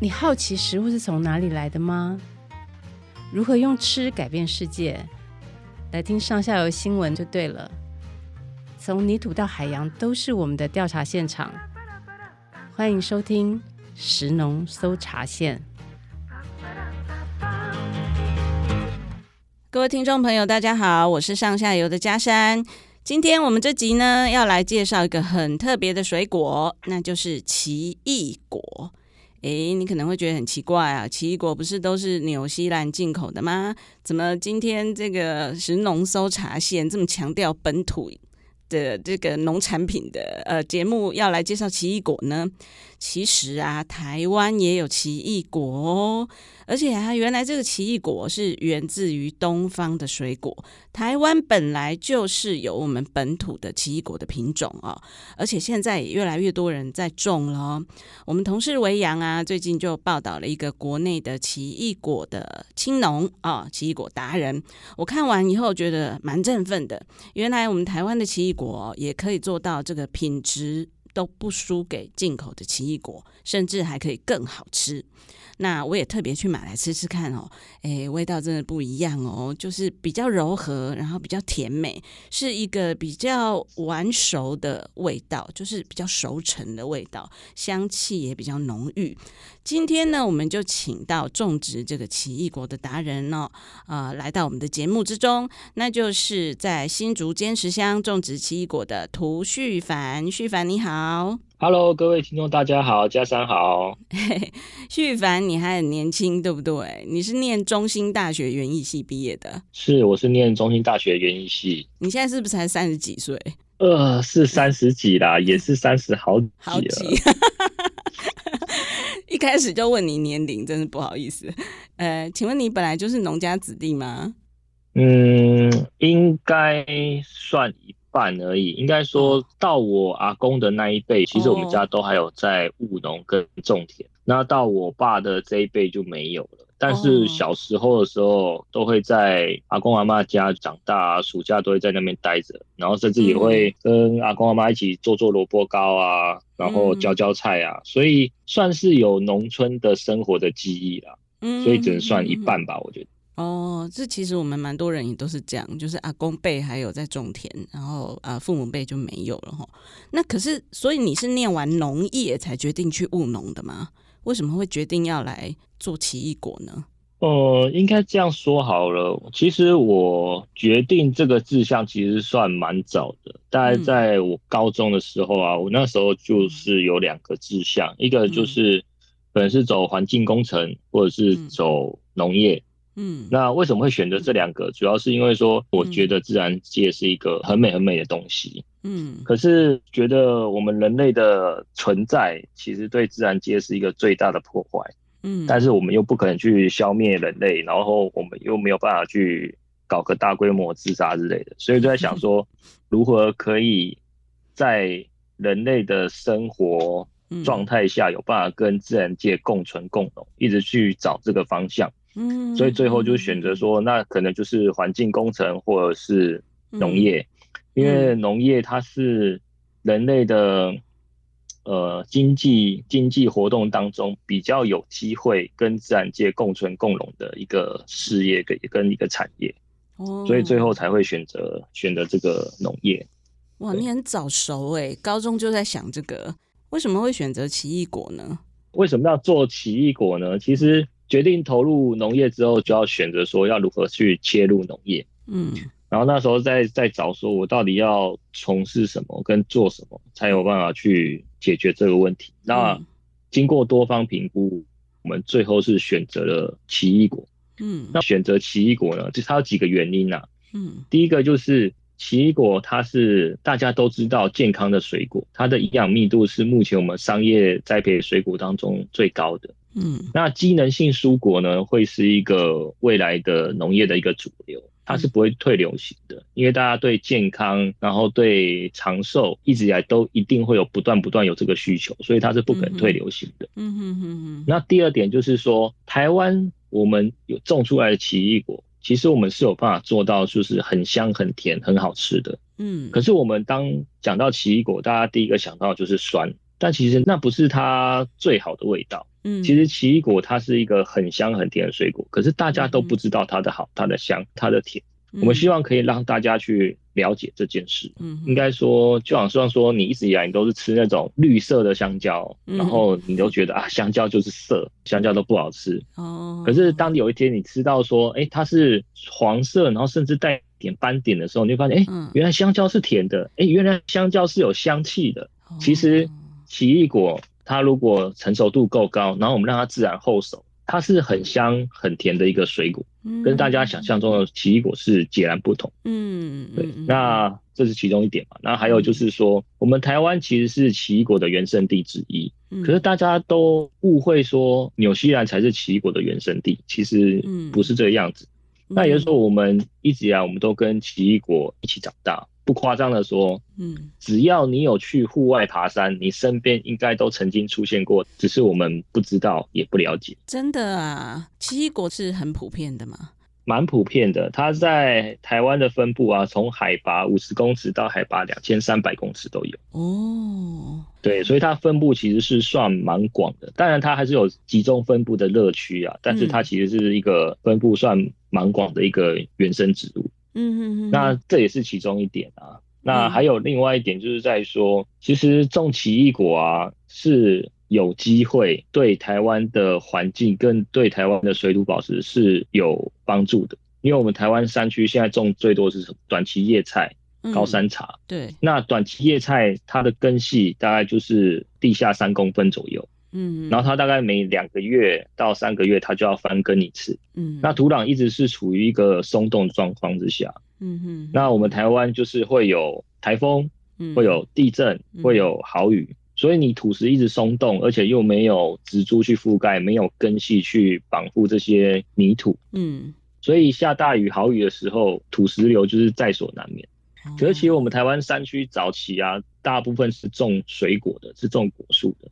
你好奇食物是从哪里来的吗？如何用吃改变世界？来听上下游新闻就对了。从泥土到海洋，都是我们的调查现场。欢迎收听食农搜查线。各位听众朋友，大家好，我是上下游的嘉山。今天我们这集呢，要来介绍一个很特别的水果，那就是奇异果。诶，你可能会觉得很奇怪啊，奇异果不是都是纽西兰进口的吗？怎么今天这个食农搜查线这么强调本土的这个农产品的呃节目要来介绍奇异果呢？其实啊，台湾也有奇异果哦。而且啊，原来这个奇异果是源自于东方的水果。台湾本来就是有我们本土的奇异果的品种啊，而且现在也越来越多人在种了。我们同事维扬啊，最近就报道了一个国内的奇异果的青农啊，奇异果达人。我看完以后觉得蛮振奋的。原来我们台湾的奇异果也可以做到这个品质都不输给进口的奇异果，甚至还可以更好吃。那我也特别去买来吃吃看哦，诶，味道真的不一样哦，就是比较柔和，然后比较甜美，是一个比较完熟的味道，就是比较熟成的味道，香气也比较浓郁。今天呢，我们就请到种植这个奇异果的达人哦，呃，来到我们的节目之中，那就是在新竹尖石乡种植奇异果的涂旭凡，旭凡你好。Hello，各位听众，大家好，嘉珊好。旭凡，你还很年轻，对不对？你是念中兴大学园艺系毕业的。是，我是念中兴大学园艺系。你现在是不是才三十几岁？呃，是三十几啦，也是三十好几了。好几。一开始就问你年龄，真是不好意思。呃，请问你本来就是农家子弟吗？嗯，应该算一。半而已，应该说到我阿公的那一辈，其实我们家都还有在务农跟种田。那到我爸的这一辈就没有了。但是小时候的时候，都会在阿公阿妈家长大，暑假都会在那边待着，然后甚至也会跟阿公阿妈一起做做萝卜糕啊，然后浇浇菜啊，所以算是有农村的生活的记忆啦。所以只能算一半吧，我觉得。哦，这其实我们蛮多人也都是这样，就是阿公辈还有在种田，然后啊父母辈就没有了哈。那可是，所以你是念完农业才决定去务农的吗？为什么会决定要来做奇异果呢？呃，应该这样说好了，其实我决定这个志向其实算蛮早的，大概在我高中的时候啊，嗯、我那时候就是有两个志向，一个就是可能是走环境工程，或者是走农业。嗯，那为什么会选择这两个？主要是因为说，我觉得自然界是一个很美很美的东西。嗯，可是觉得我们人类的存在，其实对自然界是一个最大的破坏。嗯，但是我们又不可能去消灭人类，然后我们又没有办法去搞个大规模自杀之类的，所以就在想说，如何可以在人类的生活状态下有办法跟自然界共存共荣，一直去找这个方向。嗯，所以最后就选择说，那可能就是环境工程或者是农业，因为农业它是人类的呃经济经济活动当中比较有机会跟自然界共存共荣的一个事业跟跟一个产业，哦，所以最后才会选择选择这个农业。哇，你很早熟哎，高中就在想这个，为什么会选择奇异果呢？为什么要做奇异果呢？其实。决定投入农业之后，就要选择说要如何去切入农业。嗯，然后那时候在在找说，我到底要从事什么跟做什么，才有办法去解决这个问题。那经过多方评估，我们最后是选择了奇异果。嗯，那选择奇异果呢，就它有几个原因啊。嗯，第一个就是奇异果，它是大家都知道健康的水果，它的营养密度是目前我们商业栽培水果当中最高的。嗯，那机能性蔬果呢，会是一个未来的农业的一个主流，它是不会退流行的，因为大家对健康，然后对长寿，一直以来都一定会有不断不断有这个需求，所以它是不可能退流行的。嗯哼哼哼。那第二点就是说，台湾我们有种出来的奇异果，其实我们是有办法做到，就是很香、很甜、很好吃的。嗯。可是我们当讲到奇异果，大家第一个想到就是酸，但其实那不是它最好的味道。嗯，其实奇异果它是一个很香很甜的水果，可是大家都不知道它的好、它的香、它的甜。我们希望可以让大家去了解这件事。嗯，应该说，就好像说，你一直以来你都是吃那种绿色的香蕉，然后你都觉得啊，香蕉就是涩，香蕉都不好吃。哦。可是当有一天你吃到说，哎，它是黄色，然后甚至带点斑点的时候，你就发现，哎，原来香蕉是甜的，哎，原来香蕉是有香气的。其实奇异果它如果成熟度够高，然后我们让它自然后熟。它是很香很甜的一个水果，跟大家想象中的奇异果是截然不同。嗯，对，那这是其中一点嘛。那还有就是说，我们台湾其实是奇异果的原生地之一，可是大家都误会说纽西兰才是奇异果的原生地，其实不是这个样子。那也就是说，我们一直以来我们都跟奇异果一起长大。不夸张的说，嗯，只要你有去户外爬山，你身边应该都曾经出现过，只是我们不知道也不了解。真的啊，奇异果是很普遍的吗？蛮普遍的，它在台湾的分布啊，从海拔五十公尺到海拔两千三百公尺都有。哦，对，所以它分布其实是算蛮广的。当然，它还是有集中分布的热区啊，但是它其实是一个分布算蛮广的一个原生植物。嗯，那这也是其中一点啊。那还有另外一点，就是在说，其实种奇异果啊是有机会对台湾的环境跟对台湾的水土保持是有帮助的。因为我们台湾山区现在种最多是什么？短期叶菜、高山茶。对，那短期叶菜它的根系大概就是地下三公分左右。嗯，然后它大概每两个月到三个月，它就要翻耕一次。嗯，那土壤一直是处于一个松动状况之下。嗯哼，那我们台湾就是会有台风，会有地震，会有豪雨，所以你土石一直松动，而且又没有植株去覆盖，没有根系去绑护这些泥土。嗯，所以下大雨豪雨的时候，土石流就是在所难免。可是其实我们台湾山区早期啊，大部分是种水果的，是种果树的。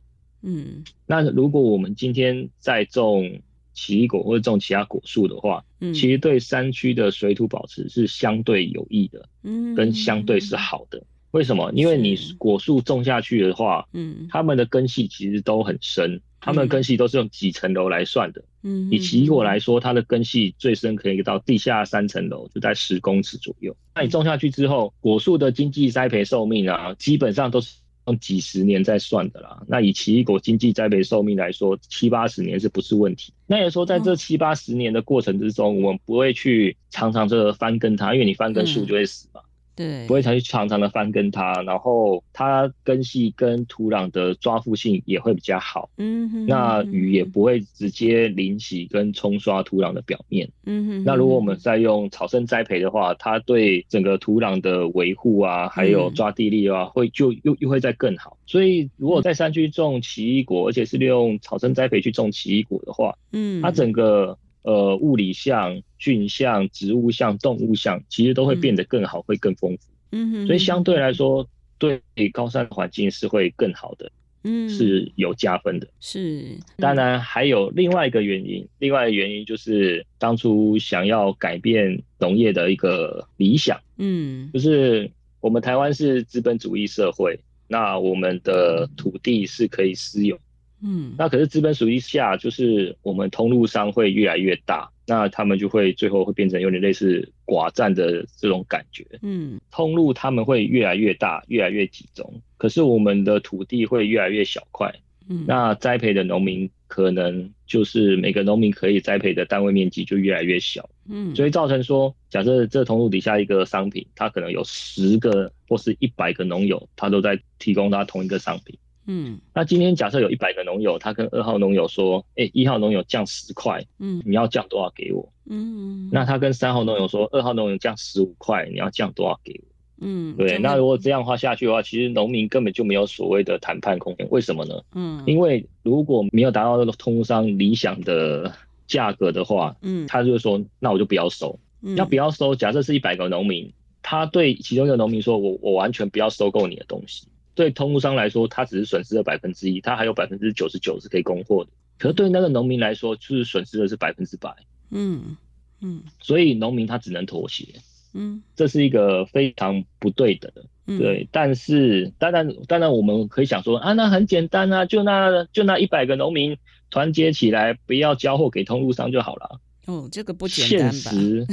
嗯，那如果我们今天在种奇异果或者种其他果树的话，嗯，其实对山区的水土保持是相对有益的，嗯，跟相对是好的。为什么？因为你果树种下去的话，嗯，它们的根系其实都很深，它们的根系都是用几层楼来算的，嗯，以奇异果来说，它的根系最深可以到地下三层楼，就在十公尺左右。那你种下去之后，果树的经济栽培寿命啊，基本上都是。用几十年在算的啦，那以奇异果经济栽培寿命来说，七八十年是不是问题？那也说在这七八十年的过程之中，我们不会去常常这个翻耕它，因为你翻耕树就会死嘛。对，不会常去常常的翻跟它，然后它根系跟土壤的抓附性也会比较好。嗯哼，那雨也不会直接淋洗跟冲刷土壤的表面。嗯哼，那如果我们再用草生栽培的话，它对整个土壤的维护啊，还有抓地力啊，会就又又会再更好。所以如果在山区种奇异果，而且是利用草生栽培去种奇异果的话，嗯，它整个。呃，物理像、菌像、植物像、动物像，其实都会变得更好，嗯、会更丰富。嗯哼，所以相对来说，对高山环境是会更好的，嗯，是有加分的。是，嗯、当然还有另外一个原因，另外一个原因就是当初想要改变农业的一个理想，嗯，就是我们台湾是资本主义社会，那我们的土地是可以私有。嗯，那可是资本主义下，就是我们通路商会越来越大，那他们就会最后会变成有点类似寡占的这种感觉。嗯，通路他们会越来越大，越来越集中，可是我们的土地会越来越小块。嗯，那栽培的农民可能就是每个农民可以栽培的单位面积就越来越小。嗯，所以造成说，假设这通路底下一个商品，它可能有十个或是一百个农友，他都在提供他同一个商品。嗯，那今天假设有一百个农友，他跟二号农友说，哎、欸，一号农友降十块，嗯，你要降多少给我？嗯，那他跟三号农友说，二号农友降十五块，你要降多少给我？嗯，对，那如果这样的话下去的话，其实农民根本就没有所谓的谈判空间，为什么呢？嗯，因为如果没有达到那个通商理想的价格的话，嗯，他就会说，那我就不要收，要不要收？假设是一百个农民，他对其中一个农民说，我我完全不要收购你的东西。对通路商来说，他只是损失了百分之一，他还有百分之九十九是可以供货的。可是对那个农民来说，就是损失的是百分之百。嗯嗯，所以农民他只能妥协。嗯，这是一个非常不对的。对，但是当然当然我们可以想说啊，那很简单啊，就那就那一百个农民，团结起来，不要交货给通路商就好了。哦，这个不简单吧？现实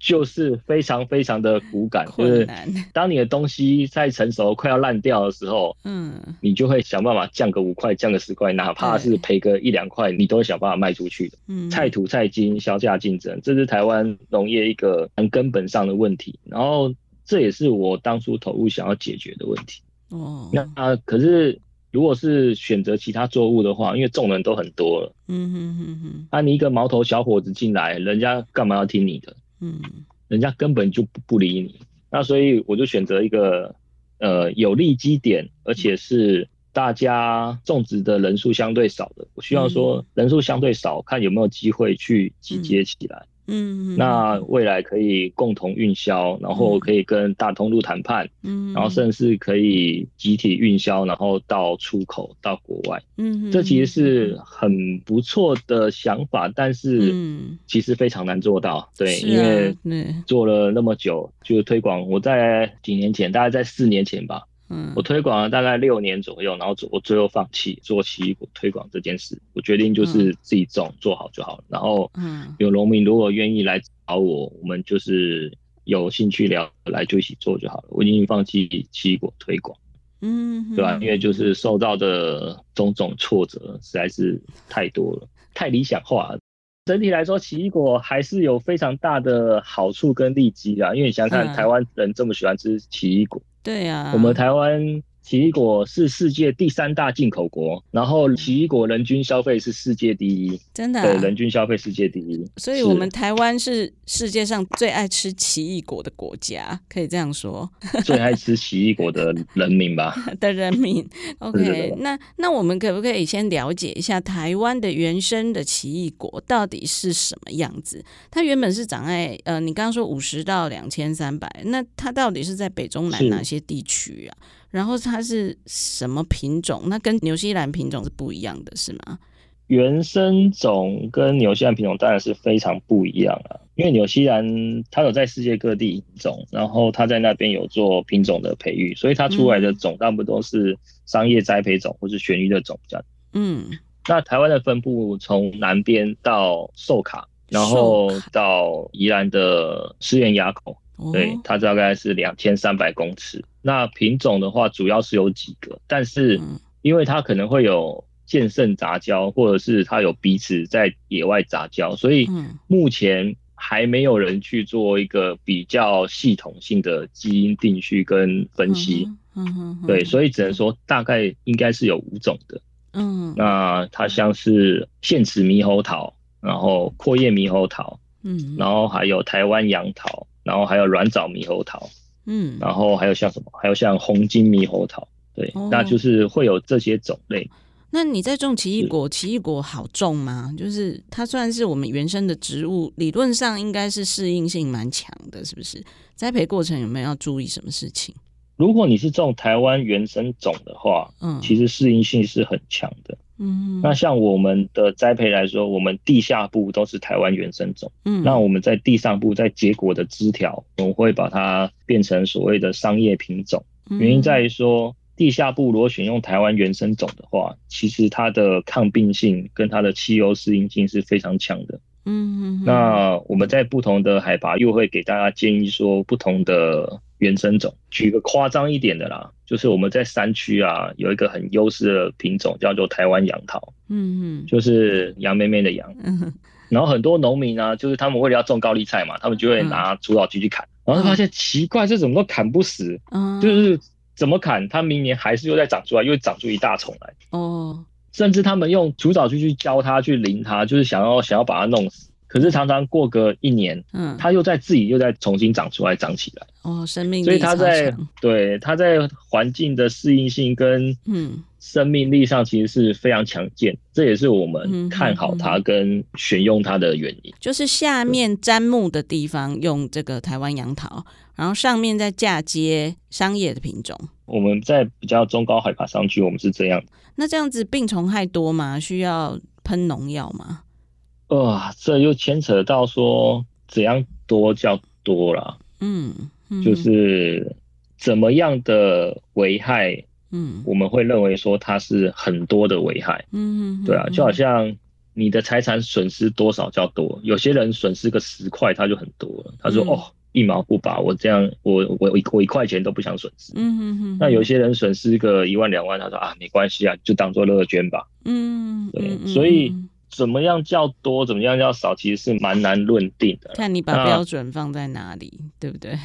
就是非常非常的骨感，就是当你的东西在成熟快要烂掉的时候，嗯，你就会想办法降个五块，降个十块，哪怕是赔个一两块，你都会想办法卖出去的。嗯，菜土菜金，销价竞争，这是台湾农业一个很根本上的问题。然后这也是我当初投入想要解决的问题。哦，那啊，可是如果是选择其他作物的话，因为种人都很多了，嗯哼哼哼，啊，你一个毛头小伙子进来，人家干嘛要听你的？嗯，人家根本就不不理你，那所以我就选择一个呃有利基点，而且是大家种植的人数相对少的。我希望说人数相对少，看有没有机会去集结起来。嗯，那未来可以共同运销，然后可以跟大通路谈判，嗯，然后甚至可以集体运销，然后到出口到国外，嗯，这其实是很不错的想法，但是其实非常难做到，对，因为做了那么久，就推广，我在几年前，大概在四年前吧。嗯，我推广了大概六年左右，然后我最后放弃做奇异果推广这件事。我决定就是自己种，做好就好了。然后，嗯，有农民如果愿意来找我，我们就是有兴趣聊来就一起做就好了。我已经放弃奇异果推广，嗯，对吧？因为就是受到的种种挫折实在是太多了，太理想化了。整体来说，奇异果还是有非常大的好处跟利基啊。因为你想想看，台湾人这么喜欢吃奇异果。对呀、我们台湾。奇异果是世界第三大进口国，然后奇异果人均消费是世界第一，真的、啊？对，人均消费世界第一。所以，我们台湾是世界上最爱吃奇异果的国家，可以这样说。最爱吃奇异果的人民吧？的人民。OK，那那我们可不可以先了解一下台湾的原生的奇异果到底是什么样子？它原本是长在呃，你刚刚说五十到两千三百，那它到底是在北中南哪些地区啊？然后它是什么品种？那跟纽西兰品种是不一样的，是吗？原生种跟纽西兰品种当然是非常不一样啊，因为纽西兰它有在世界各地种，然后它在那边有做品种的培育，所以它出来的种大部分都是商业栽培种或是选育的种这样。嗯，那台湾的分布从南边到寿卡，然后到宜兰的思源垭口。对，它大概是两千三百公尺。那品种的话，主要是有几个，但是因为它可能会有剑圣杂交，或者是它有彼此在野外杂交，所以目前还没有人去做一个比较系统性的基因定序跟分析。嗯对，所以只能说大概应该是有五种的。嗯，那它像是现齿猕猴桃，然后阔叶猕猴桃，嗯，然后还有台湾杨桃。然后还有软枣猕猴桃，嗯，然后还有像什么？还有像红金猕猴桃，对，哦、那就是会有这些种类。那你在种奇异果，奇异果好种吗？就是它算是我们原生的植物，理论上应该是适应性蛮强的，是不是？栽培过程有没有要注意什么事情？如果你是种台湾原生种的话，嗯，其实适应性是很强的。嗯，那像我们的栽培来说，我们地下部都是台湾原生种。嗯，那我们在地上部在结果的枝条，我们会把它变成所谓的商业品种。原因在于说，地下部如果选用台湾原生种的话，其实它的抗病性跟它的气候适应性是非常强的。嗯，那我们在不同的海拔又会给大家建议说，不同的原生种。举个夸张一点的啦，就是我们在山区啊，有一个很优势的品种叫做台湾杨桃。嗯嗯，就是杨妹妹的杨。嗯，然后很多农民呢，就是他们为了要种高丽菜嘛，他们就会拿除草机去砍，然后发现奇怪，这怎么都砍不死。嗯，就是怎么砍，它明年还是又再长出来，又长出一大丛来。哦。甚至他们用除草机去浇它，去淋它，就是想要想要把它弄死。可是常常过个一年，嗯，它又在自己又在重新长出来，长起来。哦，生命力。所以它在对它在环境的适应性跟嗯生命力上其实是非常强健，这也是我们看好它跟选用它的原因。就是下面砧木的地方用这个台湾杨桃，然后上面再嫁接商业的品种。我们在比较中高海拔上去，我们是这样。那这样子病虫害多吗？需要喷农药吗？哇、呃，这又牵扯到说怎样多叫多啦。嗯，嗯，就是怎么样的危害嗯，我们会认为说它是很多的危害。嗯，对啊，就好像你的财产损失多少叫多，有些人损失个十块他就很多了，他说、嗯、哦。一毛不拔，我这样，我我我一块钱都不想损失。嗯哼哼。那有些人损失个一万两万，他说啊，没关系啊，就当做乐捐吧。嗯，对。所以怎么样叫多，怎么样叫少，其实是蛮难论定的。看你把标准放在哪里，对不对？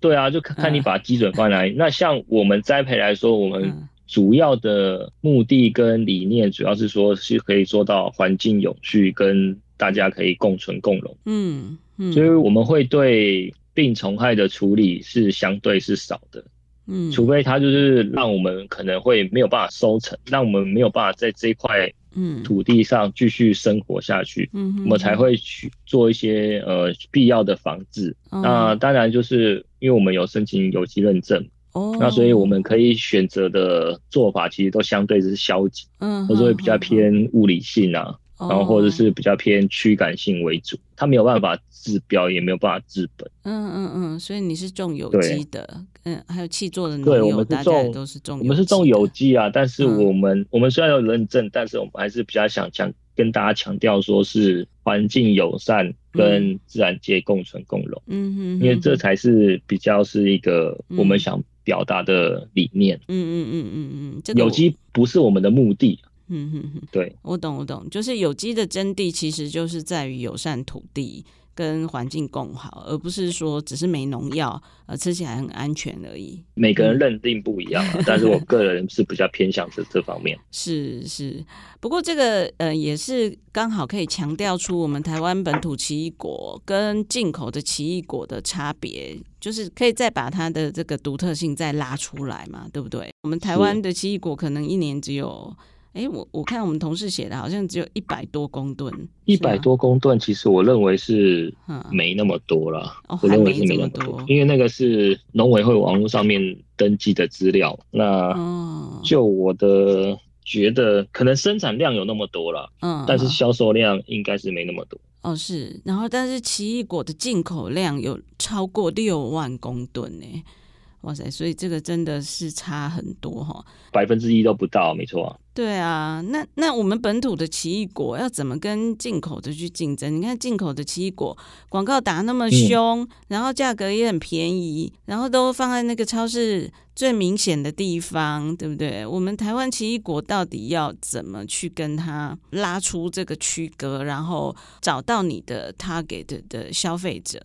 对啊，就看你把基准放在哪里。那像我们栽培来说，我们主要的目的跟理念，主要是说是可以做到环境永续，跟大家可以共存共荣。嗯。所以我们会对病虫害的处理是相对是少的，嗯，除非它就是让我们可能会没有办法收成，让我们没有办法在这一块嗯。土地上继续生活下去，嗯，我们才会去做一些呃必要的防治。那当然就是因为我们有申请有机认证，哦，那所以我们可以选择的做法其实都相对是消极，嗯，或者会比较偏物理性啊。然后或者是比较偏驱赶性为主，它没有办法治标，也没有办法治本。嗯嗯嗯，所以你是种有机的，嗯，还有气作的农友，对，我们是种都是种，我们是种有机啊。但是我们、嗯、我们虽然有认证，但是我们还是比较想强跟大家强调，说是环境友善跟自然界共存共荣。嗯哼，因为这才是比较是一个我们想表达的理念。嗯嗯嗯嗯嗯，这个、有机不是我们的目的。嗯哼哼，对，我懂我懂，就是有机的真谛其实就是在于友善土地跟环境共好，而不是说只是没农药，呃，吃起来很安全而已。每个人认定不一样，啊，嗯、但是我个人是比较偏向这这方面。是是，不过这个呃也是刚好可以强调出我们台湾本土奇异果跟进口的奇异果的差别，就是可以再把它的这个独特性再拉出来嘛，对不对？我们台湾的奇异果可能一年只有。哎，我我看我们同事写的，好像只有一百多公吨。一百多公吨，其实我认为是没那么多了。哦，我认为是没那么多，因为那个是农委会网络上面登记的资料。那就我的觉得，可能生产量有那么多了，嗯，但是销售量应该是没那么多。哦，是。然后，但是奇异果的进口量有超过六万公吨呢。哇塞，所以这个真的是差很多哈，百分之一都不到，没错。对啊，那那我们本土的奇异果要怎么跟进口的去竞争？你看进口的奇异果广告打那么凶，嗯、然后价格也很便宜，然后都放在那个超市最明显的地方，对不对？我们台湾奇异果到底要怎么去跟它拉出这个区隔，然后找到你的 target 的消费者？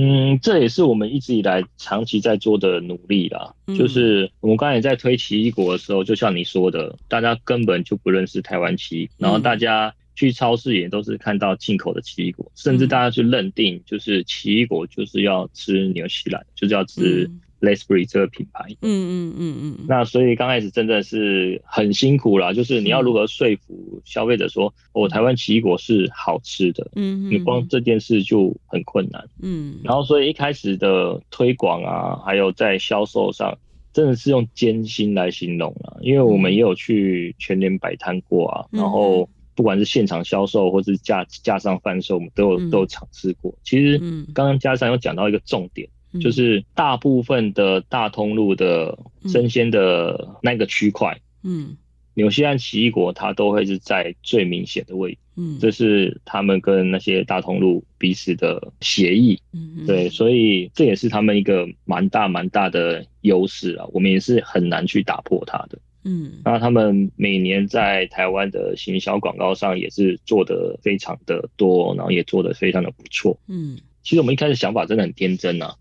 嗯，这也是我们一直以来长期在做的努力啦。嗯、就是我们刚才在推奇异果的时候，就像你说的，大家根本就不认识台湾奇异，然后大家去超市也都是看到进口的奇异果，甚至大家去认定就是奇异果就是要吃纽西兰，就是要吃、嗯。Lethbridge 这个品牌，嗯嗯嗯嗯，那所以刚开始真的是很辛苦啦，就是你要如何说服消费者说，哦，台湾奇异果是好吃的，嗯，你光这件事就很困难，嗯，然后所以一开始的推广啊，还有在销售上，真的是用艰辛来形容啊，因为我们也有去全年摆摊过啊，然后不管是现场销售或是架架上贩售，我们都有都有尝试过。其实刚刚加上有讲到一个重点。就是大部分的大通路的生鲜的那个区块，嗯，纽西兰奇异果它都会是在最明显的位置，嗯，这是他们跟那些大通路彼此的协议，嗯，对，所以这也是他们一个蛮大蛮大的优势啊，我们也是很难去打破它的，嗯，那他们每年在台湾的行销广告上也是做得非常的多，然后也做得非常的不错，嗯，其实我们一开始想法真的很天真啊。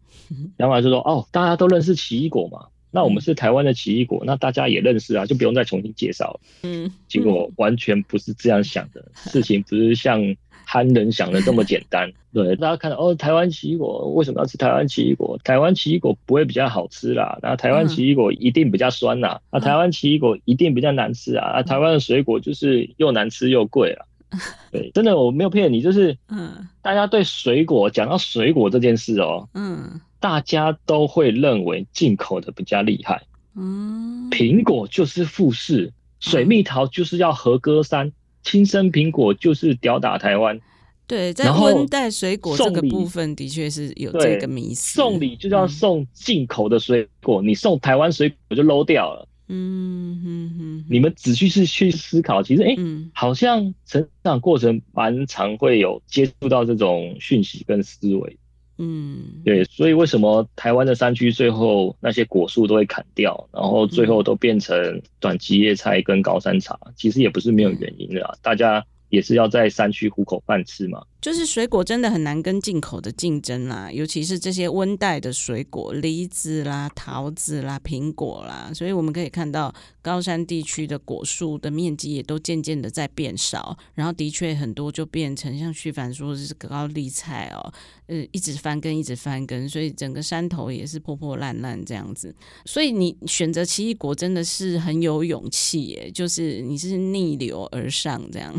想法就是说，哦，大家都认识奇异果嘛，那我们是台湾的奇异果，那大家也认识啊，就不用再重新介绍了。嗯，结果完全不是这样想的，事情不是像憨人想的这么简单。对，大家看到哦，台湾奇异果为什么要吃台湾奇异果？台湾奇异果不会比较好吃啦，那台湾奇异果一定比较酸啦，那台湾奇异果一定比较难吃啊，啊，台湾的水果就是又难吃又贵啊。对，真的我没有骗你，就是嗯，大家对水果讲到水果这件事哦，嗯。大家都会认为进口的比较厉害，嗯，苹果就是富士，水蜜桃就是要和歌山，青生苹果就是吊打台湾。对，在温带水果这个部分的确是有这个迷思。送礼就是要送进口的水果，你送台湾水果就 low 掉了。嗯哼哼，你们仔细是去思考，其实哎，欸嗯、好像成长过程蛮常会有接触到这种讯息跟思维。嗯，对，所以为什么台湾的山区最后那些果树都会砍掉，然后最后都变成短期叶菜跟高山茶？其实也不是没有原因的啊，大家也是要在山区糊口饭吃嘛。就是水果真的很难跟进口的竞争啦，尤其是这些温带的水果，梨子啦、桃子啦、苹果啦，所以我们可以看到高山地区的果树的面积也都渐渐的在变少，然后的确很多就变成像旭凡说的是高丽菜哦，呃，一直翻耕，一直翻耕，所以整个山头也是破破烂烂这样子。所以你选择奇异果真的是很有勇气耶，就是你是逆流而上这样。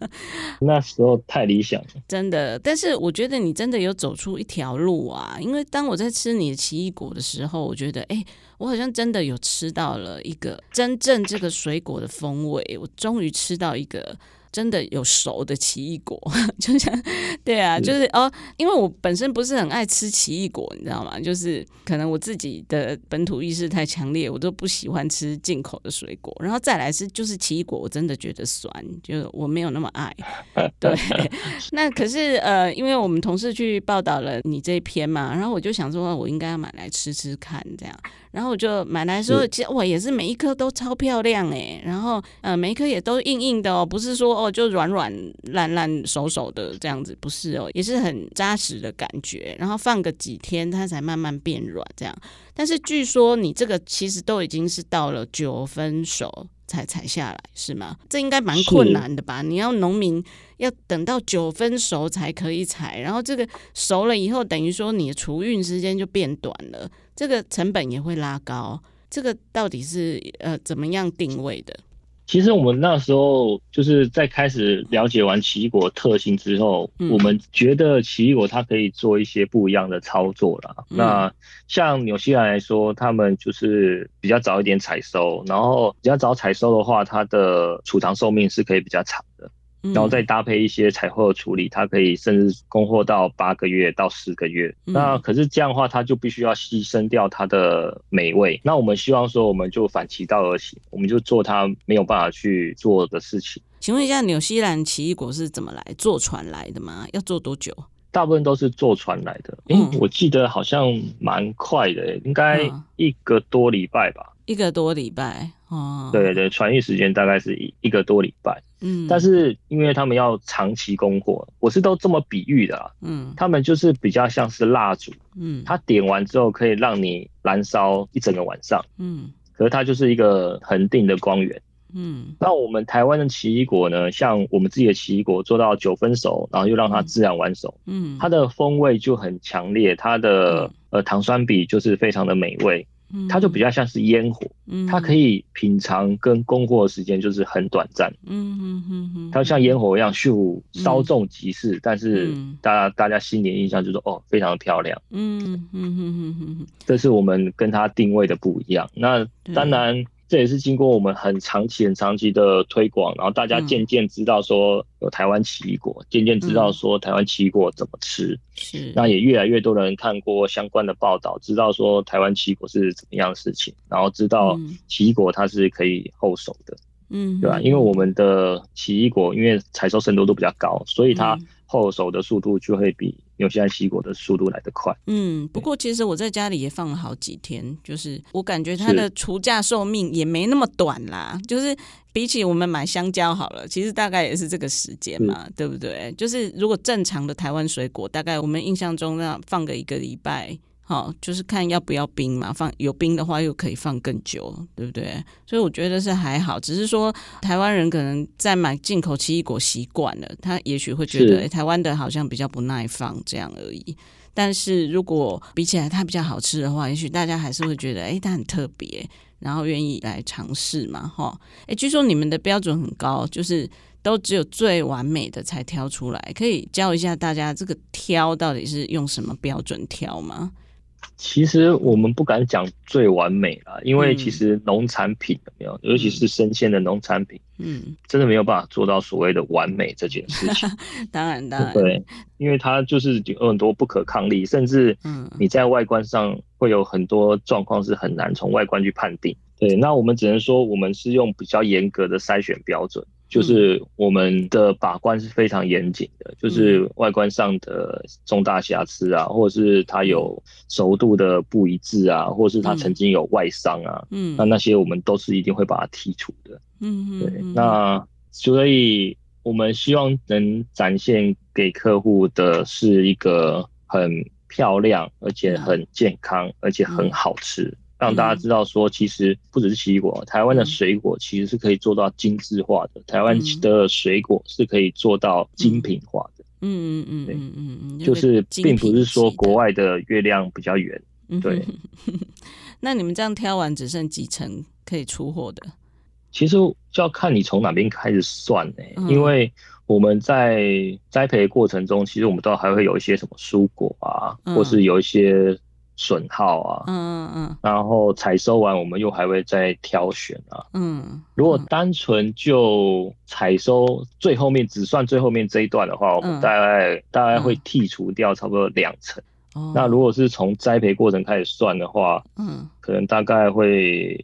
那时候太理想了。真的，但是我觉得你真的有走出一条路啊！因为当我在吃你的奇异果的时候，我觉得，哎，我好像真的有吃到了一个真正这个水果的风味，我终于吃到一个。真的有熟的奇异果，就像对啊，就是哦，因为我本身不是很爱吃奇异果，你知道吗？就是可能我自己的本土意识太强烈，我都不喜欢吃进口的水果。然后再来是就是奇异果，我真的觉得酸，就是我没有那么爱。对，那可是呃，因为我们同事去报道了你这一篇嘛，然后我就想说，我应该要买来吃吃看，这样。然后我就买来说，其实哇，也是每一颗都超漂亮哎，然后呃，每一颗也都硬硬的哦，不是说哦就软软烂烂熟熟的这样子，不是哦，也是很扎实的感觉。然后放个几天，它才慢慢变软这样。但是据说你这个其实都已经是到了九分熟才采下来，是吗？这应该蛮困难的吧？你要农民要等到九分熟才可以采，然后这个熟了以后，等于说你的储运时间就变短了。这个成本也会拉高，这个到底是呃怎么样定位的？其实我们那时候就是在开始了解完奇异果特性之后，嗯、我们觉得奇异果它可以做一些不一样的操作啦。嗯、那像纽西兰来说，他们就是比较早一点采收，然后比较早采收的话，它的储藏寿命是可以比较长的。然后再搭配一些采后的处理，它可以甚至供货到八个月到十个月。嗯、那可是这样的话，它就必须要牺牲掉它的美味。那我们希望说，我们就反其道而行，我们就做它没有办法去做的事情。请问一下，纽西兰奇异果是怎么来？坐船来的吗？要坐多久？大部分都是坐船来的。哎、嗯，我记得好像蛮快的，应该一个多礼拜吧。一个多礼拜哦。对对，船运时间大概是一一个多礼拜。嗯，但是因为他们要长期供货，我是都这么比喻的啊。嗯，他们就是比较像是蜡烛，嗯，它点完之后可以让你燃烧一整个晚上，嗯，可是它就是一个恒定的光源，嗯。那我们台湾的奇异果呢，像我们自己的奇异果做到九分熟，然后又让它自然完熟，嗯，它的风味就很强烈，它的呃糖酸比就是非常的美味。它就比较像是烟火，嗯、它可以品尝跟供货的时间就是很短暂，嗯嗯嗯嗯，它像烟火一样咻，稍纵即逝，嗯、但是大家大家心里印象就是哦，非常的漂亮，嗯嗯嗯嗯嗯，这是我们跟它定位的不一样。那当然。这也是经过我们很长期、很长期的推广，然后大家渐渐知道说有台湾奇异果，渐渐、嗯、知道说台湾奇异果怎么吃。是，那也越来越多人看过相关的报道，知道说台湾奇异果是怎么样的事情，然后知道奇异果它是可以后熟的。嗯，对吧？因为我们的奇异果，因为采收深度都比较高，所以它后手的速度就会比纽西兰奇异果的速度来得快。嗯，不过其实我在家里也放了好几天，就是我感觉它的除价寿命也没那么短啦。就是比起我们买香蕉好了，其实大概也是这个时间嘛，是对不对？就是如果正常的台湾水果，大概我们印象中那放个一个礼拜。好，就是看要不要冰嘛，放有冰的话又可以放更久，对不对？所以我觉得是还好，只是说台湾人可能在买进口奇异果习惯了，他也许会觉得，哎，台湾的好像比较不耐放这样而已。但是如果比起来它比较好吃的话，也许大家还是会觉得，哎，它很特别，然后愿意来尝试嘛，哈。哎，据说你们的标准很高，就是都只有最完美的才挑出来，可以教一下大家这个挑到底是用什么标准挑吗？其实我们不敢讲最完美啦，因为其实农产品有没有，尤其是生鲜的农产品，嗯，真的没有办法做到所谓的完美这件事情。当然，当然，对，因为它就是有很多不可抗力，甚至你在外观上会有很多状况是很难从外观去判定。对，那我们只能说，我们是用比较严格的筛选标准。就是我们的把关是非常严谨的，就是外观上的重大瑕疵啊，或者是它有熟度的不一致啊，或者是它曾经有外伤啊，嗯，那那些我们都是一定会把它剔除的，嗯嗯，对，那所以我们希望能展现给客户的是一个很漂亮，而且很健康，而且很好吃。让大家知道说，其实不只是奇异果，台湾的水果其实是可以做到精致化的。台湾的水果是可以做到精品化的。嗯嗯嗯，对，嗯嗯嗯，就是并不是说国外的月亮比较圆。对。那你们这样挑完只剩几成可以出货的？其实就要看你从哪边开始算呢？因为我们在栽培过程中，其实我们都还会有一些什么蔬果啊，或是有一些。损耗啊，嗯嗯嗯，然后采收完，我们又还会再挑选啊，嗯，如果单纯就采收最后面只算最后面这一段的话，我们大概大概会剔除掉差不多两成。那如果是从栽培过程开始算的话，嗯，可能大概会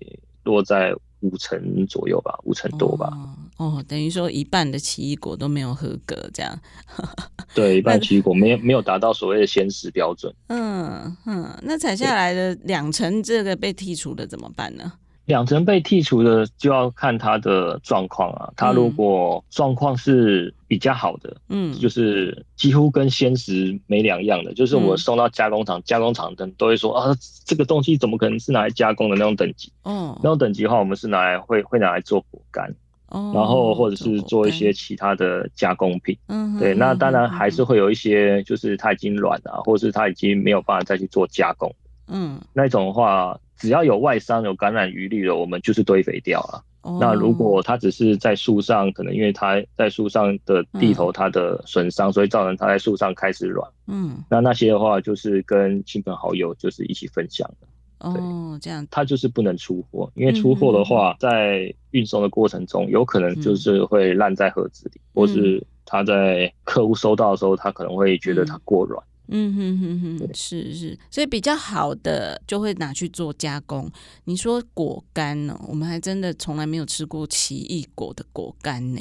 落在。五成左右吧，五成多吧。哦，哦，等于说一半的奇异果都没有合格，这样。对，一半奇异果没有没有达到所谓的鲜食标准。嗯嗯，那采下来的两成这个被剔除的怎么办呢？两成被剔除的就要看它的状况啊，它如果状况是比较好的，嗯，就是几乎跟鲜食没两样的，就是我送到加工厂，加工厂的都会说啊，这个东西怎么可能是拿来加工的那种等级？哦，那种等级的话，我们是拿来会会拿来做果干，哦，然后或者是做一些其他的加工品，嗯，对，那当然还是会有一些，就是它已经软了，或者是它已经没有办法再去做加工，嗯，那种的话。只要有外伤、有感染余力的，我们就是堆肥掉啊。Oh. 那如果它只是在树上，可能因为它在树上的地头它的损伤，嗯、所以造成它在树上开始软。嗯，那那些的话就是跟亲朋好友就是一起分享的。哦，oh, 这样，它就是不能出货，因为出货的话，在运送的过程中，有可能就是会烂在盒子里，嗯、或是他在客户收到的时候，他可能会觉得它过软。嗯哼哼哼，是是，所以比较好的就会拿去做加工。你说果干呢？我们还真的从来没有吃过奇异果的果干呢。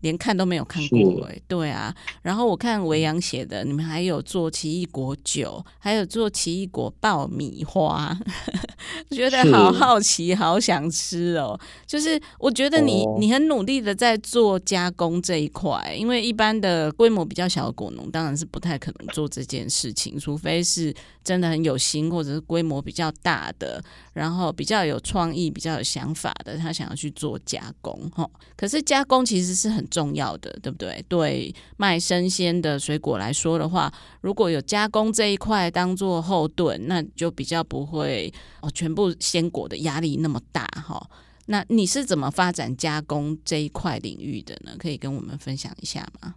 连看都没有看过哎，对啊。然后我看维扬写的，你们还有做奇异果酒，还有做奇异果爆米花，觉得好好奇，好想吃哦。就是我觉得你你很努力的在做加工这一块，因为一般的规模比较小的果农当然是不太可能做这件事情，除非是真的很有心，或者是规模比较大的，然后比较有创意、比较有想法的，他想要去做加工哈。可是加工其实是很重要的，对不对？对卖生鲜的水果来说的话，如果有加工这一块当做后盾，那就比较不会哦，全部鲜果的压力那么大哈。那你是怎么发展加工这一块领域的呢？可以跟我们分享一下吗？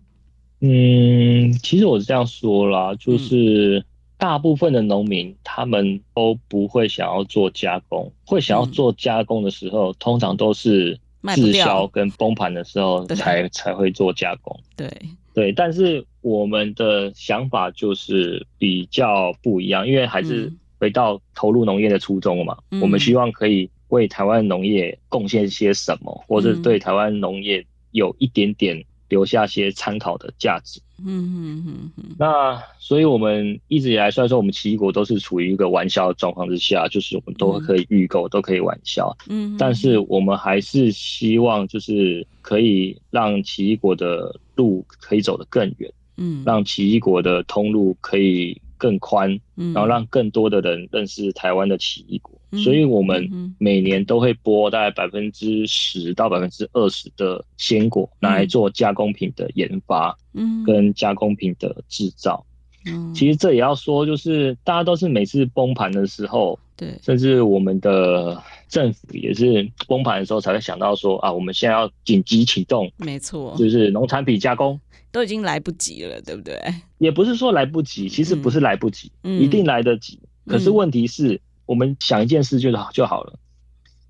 嗯，其实我是这样说啦，就是大部分的农民他们都不会想要做加工，会想要做加工的时候，嗯、通常都是。滞销跟崩盘的时候才才会做加工，对。对，但是我们的想法就是比较不一样，因为还是回到投入农业的初衷嘛，嗯、我们希望可以为台湾农业贡献些什么，嗯、或者对台湾农业有一点点。留下些参考的价值。嗯嗯嗯嗯。那所以我们一直以来，虽然说我们奇异果都是处于一个玩销的状况之下，就是我们都可以预购，嗯、都可以玩销。嗯。但是我们还是希望，就是可以让奇异果的路可以走得更远。嗯。让奇异果的通路可以更宽，嗯然后让更多的人认识台湾的奇异果。所以，我们每年都会播大概百分之十到百分之二十的鲜果拿来做加工品的研发，嗯，跟加工品的制造。嗯，其实这也要说，就是大家都是每次崩盘的时候，对，甚至我们的政府也是崩盘的时候才会想到说啊，我们现在要紧急启动，没错，就是农产品加工。都已经来不及了，对不对？也不是说来不及，其实不是来不及，嗯，一定来得及。可是问题是。我们想一件事就好就好了。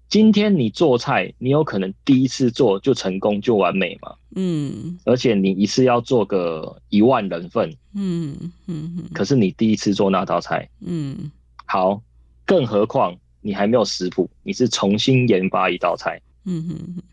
今天你做菜，你有可能第一次做就成功就完美嘛？嗯。而且你一次要做个一万人份，嗯嗯。可是你第一次做那道菜，嗯。好，更何况你还没有食谱，你是重新研发一道菜。嗯哼，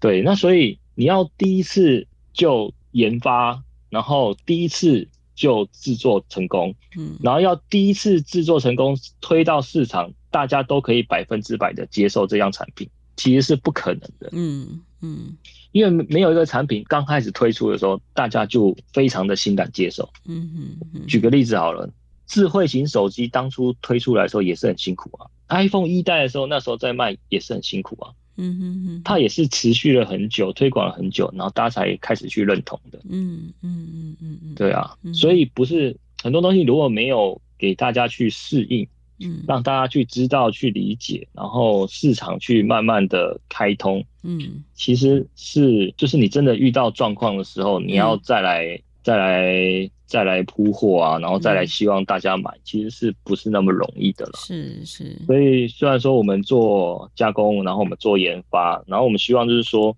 对，那所以你要第一次就研发，然后第一次就制作成功，嗯，然后要第一次制作成功推到市场，大家都可以百分之百的接受这样产品，其实是不可能的。嗯嗯，因为没有一个产品刚开始推出的时候，大家就非常的欣然接受。嗯嗯，举个例子好了，智慧型手机当初推出来的时候也是很辛苦啊，iPhone 一代的时候那时候在卖也是很辛苦啊。嗯哼哼，它也是持续了很久，推广了很久，然后大家才开始去认同的。嗯嗯嗯嗯嗯，对啊，所以不是很多东西如果没有给大家去适应，嗯，让大家去知道、去理解，然后市场去慢慢的开通，嗯，其实是就是你真的遇到状况的时候，你要再来再来。再来铺货啊，然后再来希望大家买，嗯、其实是不是那么容易的了？是是。所以虽然说我们做加工，然后我们做研发，然后我们希望就是说，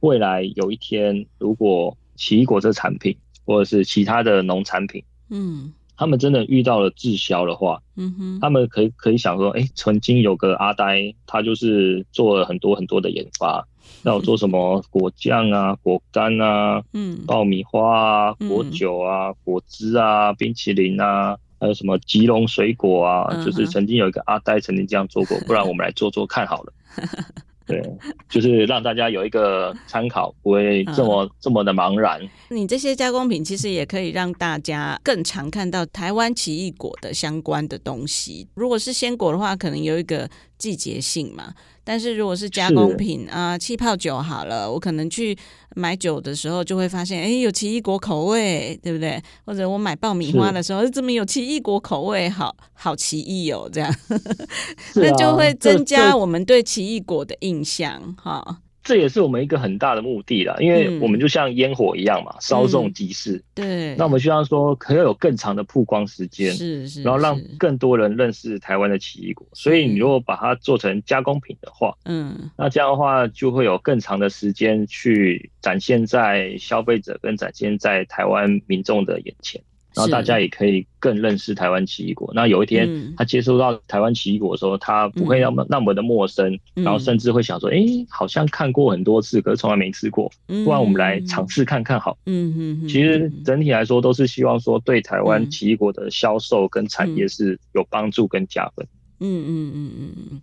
未来有一天，如果奇异果这产品或者是其他的农产品，嗯，他们真的遇到了滞销的话，嗯哼，他们可以可以想说，哎，曾经有个阿呆，他就是做了很多很多的研发。那我做什么果酱啊、果干啊、嗯，爆米花啊、果酒啊、嗯、果汁啊、冰淇淋啊，还有什么吉隆水果啊，嗯、就是曾经有一个阿呆曾经这样做过，不然我们来做做看好了。对，就是让大家有一个参考，不会这么、嗯、这么的茫然。你这些加工品其实也可以让大家更常看到台湾奇异果的相关的东西。如果是鲜果的话，可能有一个季节性嘛。但是如果是加工品啊，气泡酒好了，我可能去买酒的时候就会发现，哎、欸，有奇异果口味，对不对？或者我买爆米花的时候，怎么有奇异果口味？好好奇异哦，这样，那就会增加我们对奇异果的印象，哈。这也是我们一个很大的目的啦，因为我们就像烟火一样嘛，稍纵即逝。对，那我们希望说，可以有更长的曝光时间，是是，然后让更多人认识台湾的奇异果。所以你如果把它做成加工品的话，嗯，那这样的话就会有更长的时间去展现在消费者跟展现在台湾民众的眼前。然后大家也可以更认识台湾奇异果。那有一天他接触到台湾奇异果的时候，他不会那么那么的陌生，然后甚至会想说：“哎，好像看过很多次，可是从来没吃过。不然我们来尝试看看好。”嗯嗯。其实整体来说都是希望说对台湾奇异果的销售跟产业是有帮助跟加分。嗯嗯嗯嗯嗯。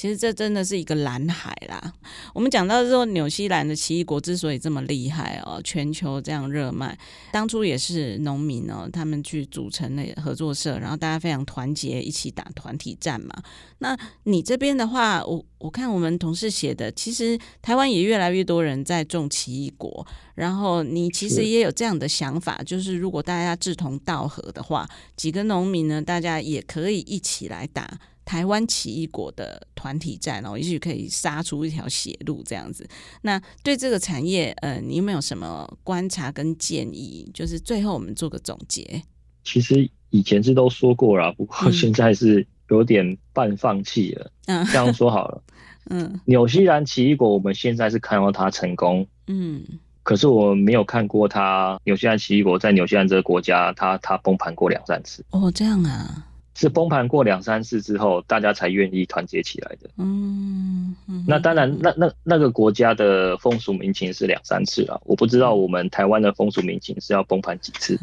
其实这真的是一个蓝海啦。我们讲到说，纽西兰的奇异果之所以这么厉害哦，全球这样热卖，当初也是农民哦，他们去组成了合作社，然后大家非常团结，一起打团体战嘛。那你这边的话，我我看我们同事写的，其实台湾也越来越多人在种奇异果，然后你其实也有这样的想法，就是如果大家志同道合的话，几个农民呢，大家也可以一起来打。台湾奇异果的团体战哦，也许可以杀出一条血路这样子。那对这个产业，呃，你有没有什么观察跟建议？就是最后我们做个总结。其实以前是都说过了，不过现在是有点半放弃了。嗯，这样说好了。嗯，纽西兰奇异果，我们现在是看到它成功。嗯，可是我没有看过它纽西兰奇异果在纽西兰这个国家，它它崩盘过两三次。哦，这样啊。是崩盘过两三次之后，大家才愿意团结起来的。嗯，那当然，那那那个国家的风俗民情是两三次了。我不知道我们台湾的风俗民情是要崩盘几次。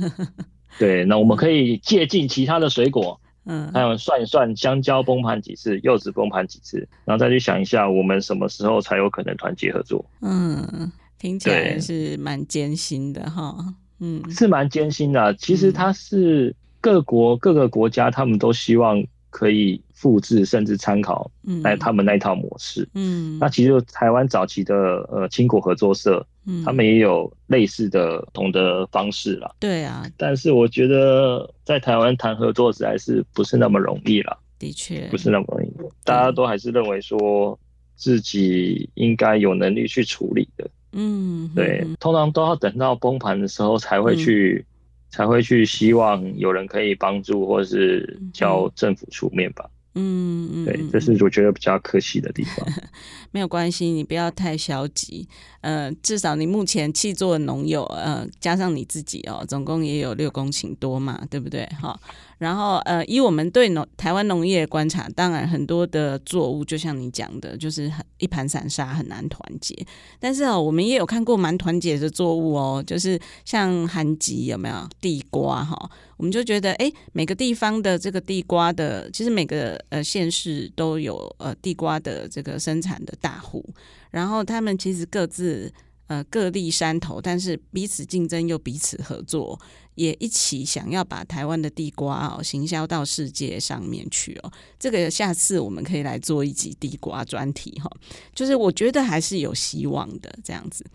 对，那我们可以借鉴其他的水果，嗯，还有算一算香蕉崩盘几次，柚子崩盘几次，然后再去想一下我们什么时候才有可能团结合作。嗯，听起来是蛮艰辛的哈。嗯，是蛮艰辛的。其实它是。各国各个国家，他们都希望可以复制甚至参考来他们那一套模式。嗯，那其实台湾早期的呃青果合作社，嗯，他们也有类似的同的方式啦。对啊，但是我觉得在台湾谈合作实在是不是那么容易啦。的确，不是那么容易。大家都还是认为说自己应该有能力去处理的。嗯，对，通常都要等到崩盘的时候才会去。才会去希望有人可以帮助，或是叫政府出面吧。嗯嗯，对，这是我觉得比较可惜的地方。没有关系，你不要太消极。呃，至少你目前气作的农友，呃，加上你自己哦，总共也有六公顷多嘛，对不对？哈。然后，呃，以我们对农台湾农业观察，当然很多的作物，就像你讲的，就是很一盘散沙，很难团结。但是哦，我们也有看过蛮团结的作物哦，就是像韩吉有没有地瓜哈？我们就觉得，哎，每个地方的这个地瓜的，其实每个呃县市都有呃地瓜的这个生产的大户，然后他们其实各自呃各立山头，但是彼此竞争又彼此合作。也一起想要把台湾的地瓜哦行销到世界上面去哦，这个下次我们可以来做一集地瓜专题哈，就是我觉得还是有希望的这样子。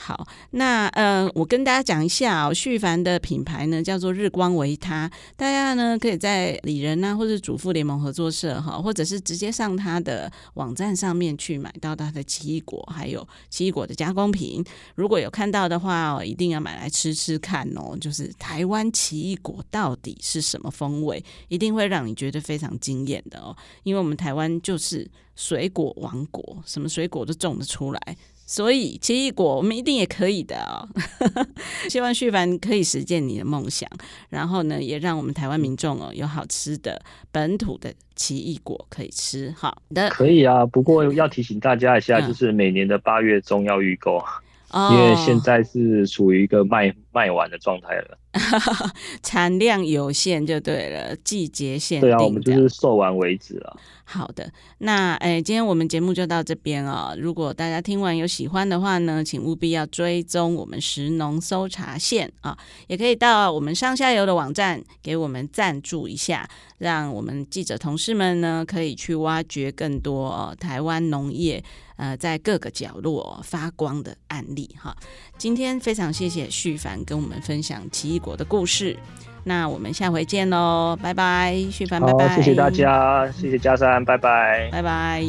好，那呃，我跟大家讲一下哦，旭凡的品牌呢叫做日光维他，大家呢可以在里仁啊，或者主妇联盟合作社哈，或者是直接上他的网站上面去买到他的奇异果，还有奇异果的加工品。如果有看到的话哦，一定要买来吃吃看哦。就是台湾奇异果到底是什么风味，一定会让你觉得非常惊艳的哦。因为我们台湾就是水果王国，什么水果都种得出来。所以奇异果我们一定也可以的哦，希望旭凡可以实现你的梦想，然后呢，也让我们台湾民众哦有好吃的本土的奇异果可以吃。好的，可以啊，不过要提醒大家一下，就是每年的八月中要预购。嗯哦、因为现在是处于一个卖卖完的状态了，产量有限就对了，季节限定。对啊，我们就是售完为止了。好的，那哎，今天我们节目就到这边哦。如果大家听完有喜欢的话呢，请务必要追踪我们食农搜查线啊，也可以到我们上下游的网站给我们赞助一下，让我们记者同事们呢可以去挖掘更多哦台湾农业。呃，在各个角落发光的案例哈。今天非常谢谢旭凡跟我们分享奇异果的故事。那我们下回见喽，拜拜，旭凡，拜拜，谢谢大家，谢谢嘉珊，拜拜，拜拜。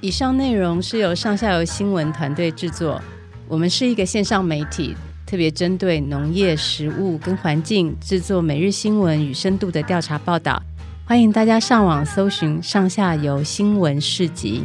以上内容是由上下游新闻团队制作，我们是一个线上媒体，特别针对农业、食物跟环境制作每日新闻与深度的调查报道。欢迎大家上网搜寻上下游新闻市集。